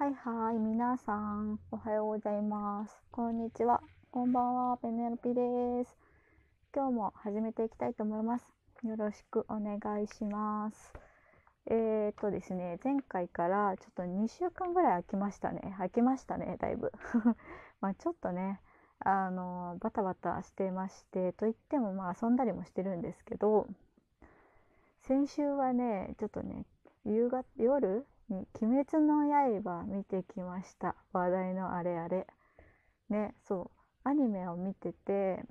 はいはい、皆さん、おはようございます。こんにちは。こんばんは、ペネロピです。今日も始めていきたいと思います。よろしくお願いします。えー、っとですね、前回からちょっと2週間ぐらい空きましたね。空きましたね、だいぶ。まあちょっとね、あの、バタバタしてまして、といってもまあ遊んだりもしてるんですけど、先週はね、ちょっとね、夕方、夜に「鬼滅の刃」見てきました。話題のあれあれ。ねそうアニメを見てて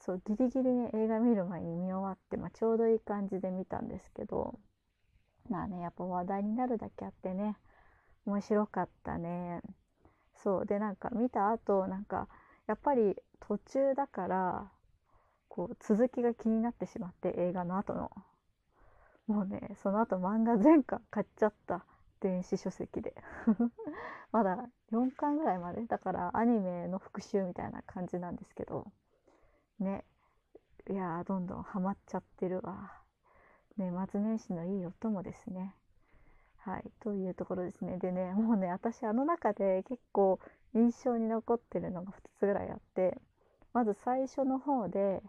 そうギリギリに映画見る前に見終わって、まあ、ちょうどいい感じで見たんですけどまあねやっぱ話題になるだけあってね面白かったね。そうでなんか見た後なんかやっぱり途中だからこう続きが気になってしまって映画の後の。もうねその後漫画全巻買っちゃった。電子書籍で。まだ4巻ぐらいまで。だからアニメの復習みたいな感じなんですけど。ね。いやどんどんハマっちゃってるわ。年末年始のいいお供ですね。はい。というところですね。でねもうね私あの中で結構印象に残ってるのが2つぐらいあって。まず最初の方で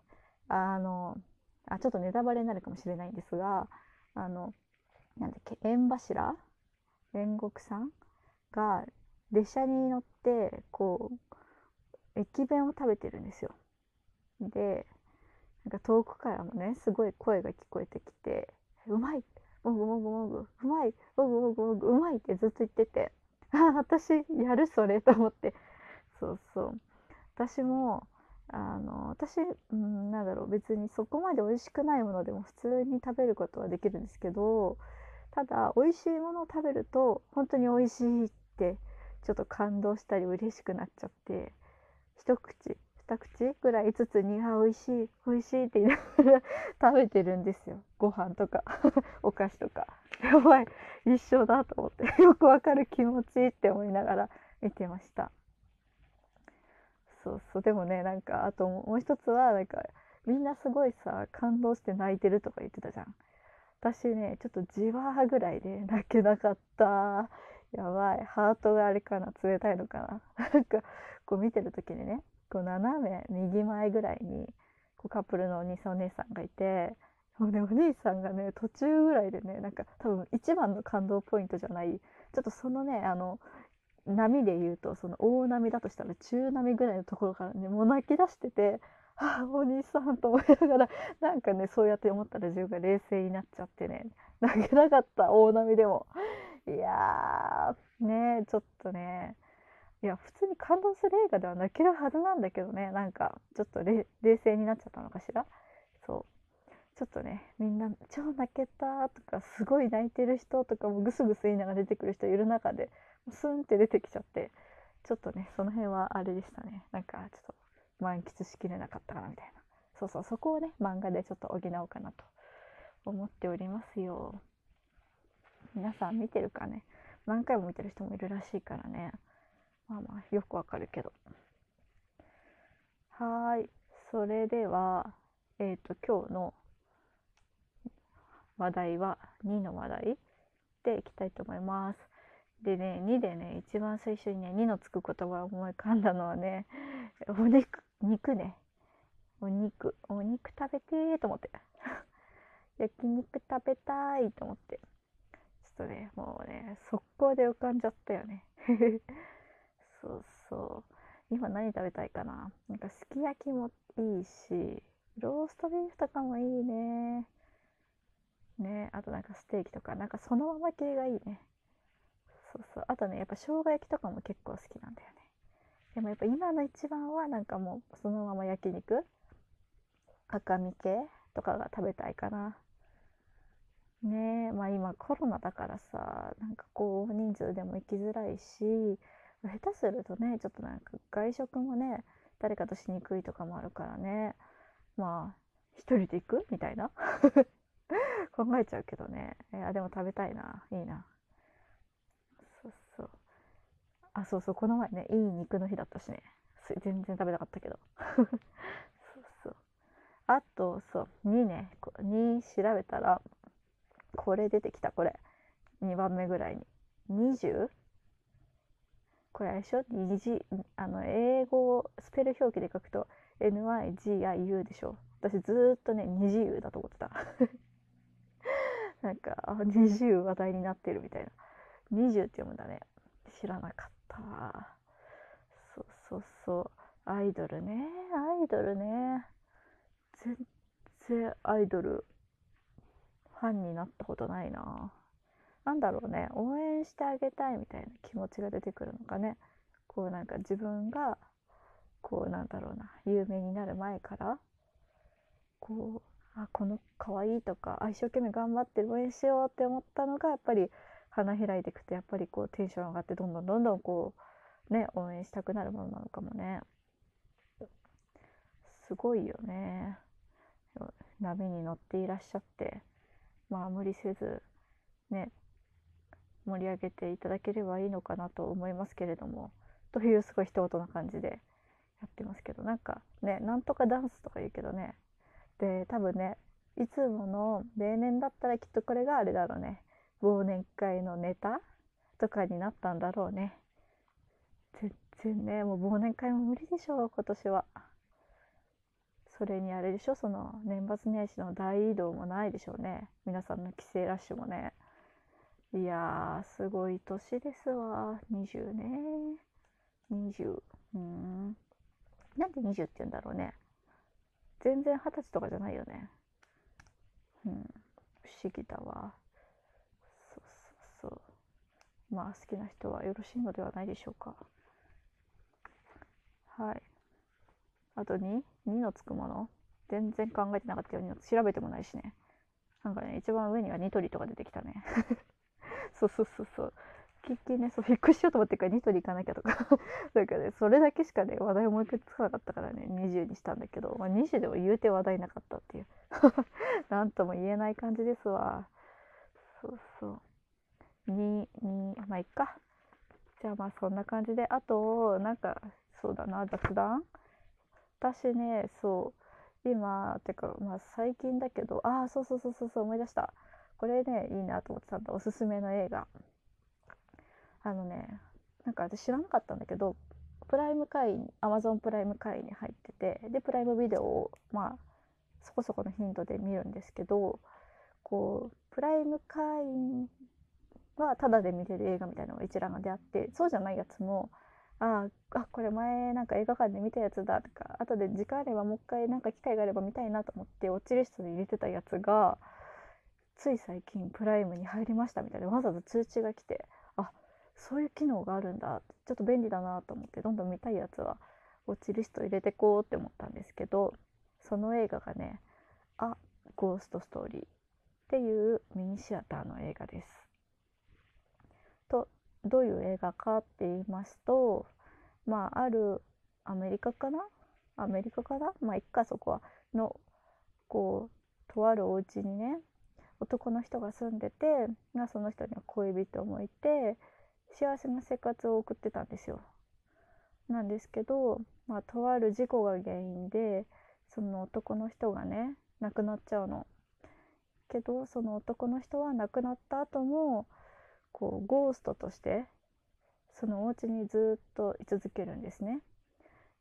あのあちょっとネタバレになるかもしれないんですがあのなんだっけ縁柱？煉獄さん？が列車に乗ってこう駅弁を食べてるんですよ。でなんか遠くからもねすごい声が聞こえてきて「うまい！もぐもぐもぐ！うまい！もぐもぐもぐ！うまい」ってずっと言ってて「あ私やるそれ」と思って。そうそう。私もあの私、うん、なんだろう別にそこまで美味しくないものでも普通に食べることはできるんですけどただ美味しいものを食べると本当に美味しいってちょっと感動したり嬉しくなっちゃって一口二口ぐらいずつに「あ美味しい美味しい」って言いながら 食べてるんですよ。ご飯とか お菓子とか。やばい一緒だと思ってよくわかる気持ちいいって思いながら見てました。そうそう。でもねなんかあともう一つはなんかみんなすごいさ感動して泣いてるとか言ってたじゃん。私ねちょっとじわーぐらいで泣けなかった。やばい。ハートがあれかな冷たいのかな。なんかこう見てる時にねこう斜め右前ぐらいにこうカップルのお兄さんお姉さんがいてもうねお兄さんがね途中ぐらいでねなんか多分一番の感動ポイントじゃない。ちょっとそのねあの波で言うとその大波だとしたら中波ぐらいのところからねもう泣き出してて「ああお兄さん」と思いながらなんかねそうやって思ったら自分が冷静になっちゃってね泣けなかった大波でも。いやーねちょっとね。いや普通に感動する映画では泣けるはずなんだけどねなんかちょっと冷静になっちゃったのかしら。そう。ちょっとねみんな「超泣けた」とかすごい泣いてる人とかもグスグス言いながら出てくる人いる中でスンって出てきちゃってちょっとねその辺はあれでしたね。なんかちょっと満喫しきれなかったかなみたいな。そうそうそこをね漫画でちょっと補おうかなと思っておりますよ。皆さん見てるかね？何回も見てる人もいるらしいからね。まあまあよくわかるけど。はーい。それではえっ、ー、と今日の話題は2の話題でいきたいと思います。でね2でね一番最初にね2のつく言葉を思い浮かんだのはねお肉肉ね。お肉。お肉食べてーと思って。焼肉食べたいと思って。ちょっとねもうね速攻で浮かんじゃったよね。そうそう。今何食べたいかな。なんかすき焼きもいいしローストビーフとかもいいねね。あとなんかステーキとかなんかそのまま系がいいね。そうそう。あとねやっぱ生姜焼きとかも結構好きなんだよね。でもやっぱ今の一番はなんかもうそのまま焼肉赤身系とかが食べたいかな。ねえまあ今コロナだからさなんかこう人数でも行きづらいし下手するとねちょっとなんか外食もね誰かとしにくいとかもあるからね。まあ一人で行くみたいな。考えちゃうけどね。いやでも食べたいな。いいな。そうそう。あそうそう。この前ねいい肉の日だったしね。全然食べなかったけど。そうそう。あとそう。2ね。2調べたらこれ出てきた。これ。2番目ぐらいに。20これあれでしょ？虹あの英語をスペル表記で書くと NIGIU でしょ？私ずっとね二自由だと思ってた。なんかあ二自由話題になってるみたいな。二十って読むんだね。知らなかった。そうそうそう。アイドルね。アイドルね。全然アイドルファンになったことないな。なんだろうね。応援してあげたいみたいな気持ちが出てくるのかね。こうなんか自分がこうなんだろうな。有名になる前からこうあこの可愛いとかあ一生懸命頑張って応援しようって思ったのがやっぱり花開いていくとやっぱりこうテンション上がってどんどんどんどんこうね応援したくなるものなのかもね。すごいよね。波に乗っていらっしゃってまあ無理せずね盛り上げていただければいいのかなと思いますけれどもというすごい一言な感じでやってますけどなんかねなんとかダンスとか言うけどねで多分ねいつもの例年だったらきっとこれがあれだろうね。忘年会のネタとかになったんだろうね。全然ねもう忘年会も無理でしょう今年は。それにあれでしょその年末年始の大移動もないでしょうね。皆さんの帰省ラッシュもね。いやーすごい年ですわ。20ね。20うん。なんで20って言うんだろうね。全然二十歳とかじゃないよね。うん。不思議だわ。そうそうそう。まあ好きな人はよろしいのではないでしょうか。はい。あと 2?2 のつくもの。全然考えてなかったよ。うに調べてもないしね。なんかね一番上にはニトリとか出てきたね。そうそうそう。ねそう引っ越ししようと思ってからニトリ行かなきゃとか。なんかねそれだけしかね話題思いつかなかったからね20にしたんだけど、まあ、20でも言うて話題なかったっていう。なんとも言えない感じですわ。そうそう。2 2まあいっか。じゃあまあそんな感じであとなんかそうだな雑談？私ねそう今てかまあ最近だけどああそうそうそうそう思い出した。これねいいなと思ってたんだ。おすすめの映画。あのねなんか私知らなかったんだけどプライム会員アマゾンプライム会員に入っててでプライムビデオをまあそこそこの頻度で見るんですけどこうプライム会員はタダで見れる映画みたいなのが一覧が出あってそうじゃないやつもああこれ前なんか映画館で見たやつだとか後で時間あればもう一回なんか機会があれば見たいなと思ってウォッチリストに入れてたやつがつい最近プライムに入りましたみたいなわざわざ通知が来てそういう機能があるんだ。ちょっと便利だなと思ってどんどん見たいやつはウォッチリスト入れてこうって思ったんですけどその映画がね「あゴーストストーリー」っていうミニシアターの映画です。とどういう映画かって言いますとまああるアメリカかな？アメリカかな？まあいっかそこはのこうとあるお家にね男の人が住んでて、まあ、その人には恋人もいて幸せな生活を送ってたんですよ。なんですけど、まあ、とある事故が原因でその男の人がね亡くなっちゃうの。けどその男の人は亡くなった後もこうゴーストとしてそのお家にずっと居続けるんですね。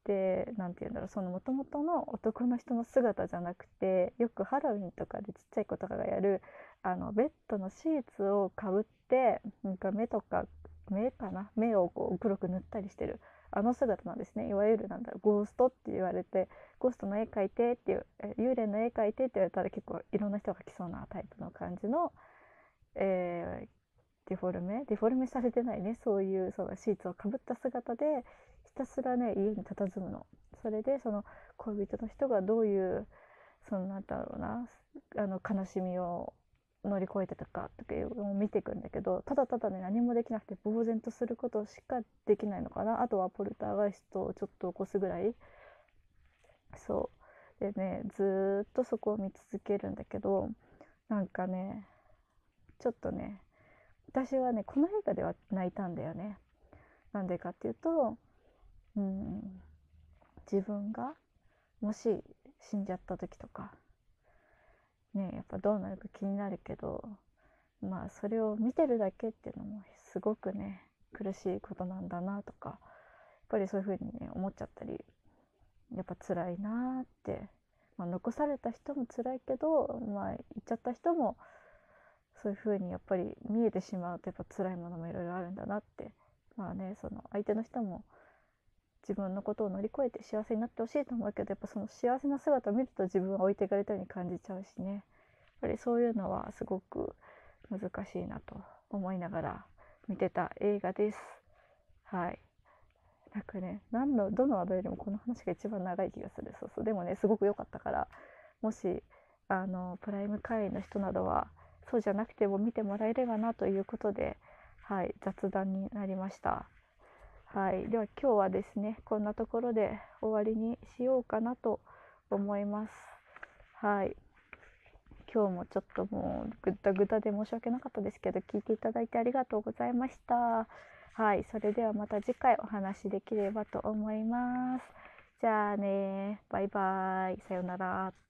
で何て言うんだろうそのもともとの男の人の姿じゃなくてよくハロウィンとかでちっちゃい子とかがやるあのベッドのシーツをかぶってなんか目とか目かな？目をこう黒く塗ったりしてる。あの姿なんですね。いわゆるなんだろうゴーストって言われてゴーストの絵描いてっていう幽霊の絵描いてって言われたら結構いろんな人が来そうなタイプの感じの、えー、デフォルメ？デフォルメされてないね。そういうそのシーツをかぶった姿でひたすらね家に佇むの。それでその恋人の人がどういうそのなんだろうなあの悲しみを乗り越えてたかとかいうのを見ていくんだけどただただね何もできなくて呆然とすることしかできないのかな。あとはポルターガイストをちょっと起こすぐらい。そう。でねずっとそこを見続けるんだけどなんかねちょっとね私はねこの映画では泣いたんだよね。なんでかっていうと、うん、自分がもし死んじゃった時とかねやっぱどうなるか気になるけどまあそれを見てるだけっていうのもすごくね苦しいことなんだなとかやっぱりそういうふうにね思っちゃったりやっぱ辛いなってまあ、残された人も辛いけど、まあ、行っちゃった人もそういう風にやっぱり見えてしまうとやっぱ辛いものもいろいろあるんだなってまあねその相手の人も自分のことを乗り越えて幸せになってほしいと思うけどやっぱその幸せな姿を見ると自分は置いていかれたように感じちゃうしねやっぱりそういうのはすごく難しいなと思いながら見てた映画です。はいなんかね何のどの話題よりもこの話が一番長い気がするそうそうでもねすごく良かったからもしあのプライム会員の人などはそうじゃなくても見てもらえればなということで、はい、雑談になりました。はい、では今日はですねこんなところで終わりにしようかなと思います。はい、今日もちょっともうぐったぐたで申し訳なかったですけど聞いていただいてありがとうございました。はい、それではまた次回お話できればと思います。じゃあね、バイバイ、さようなら。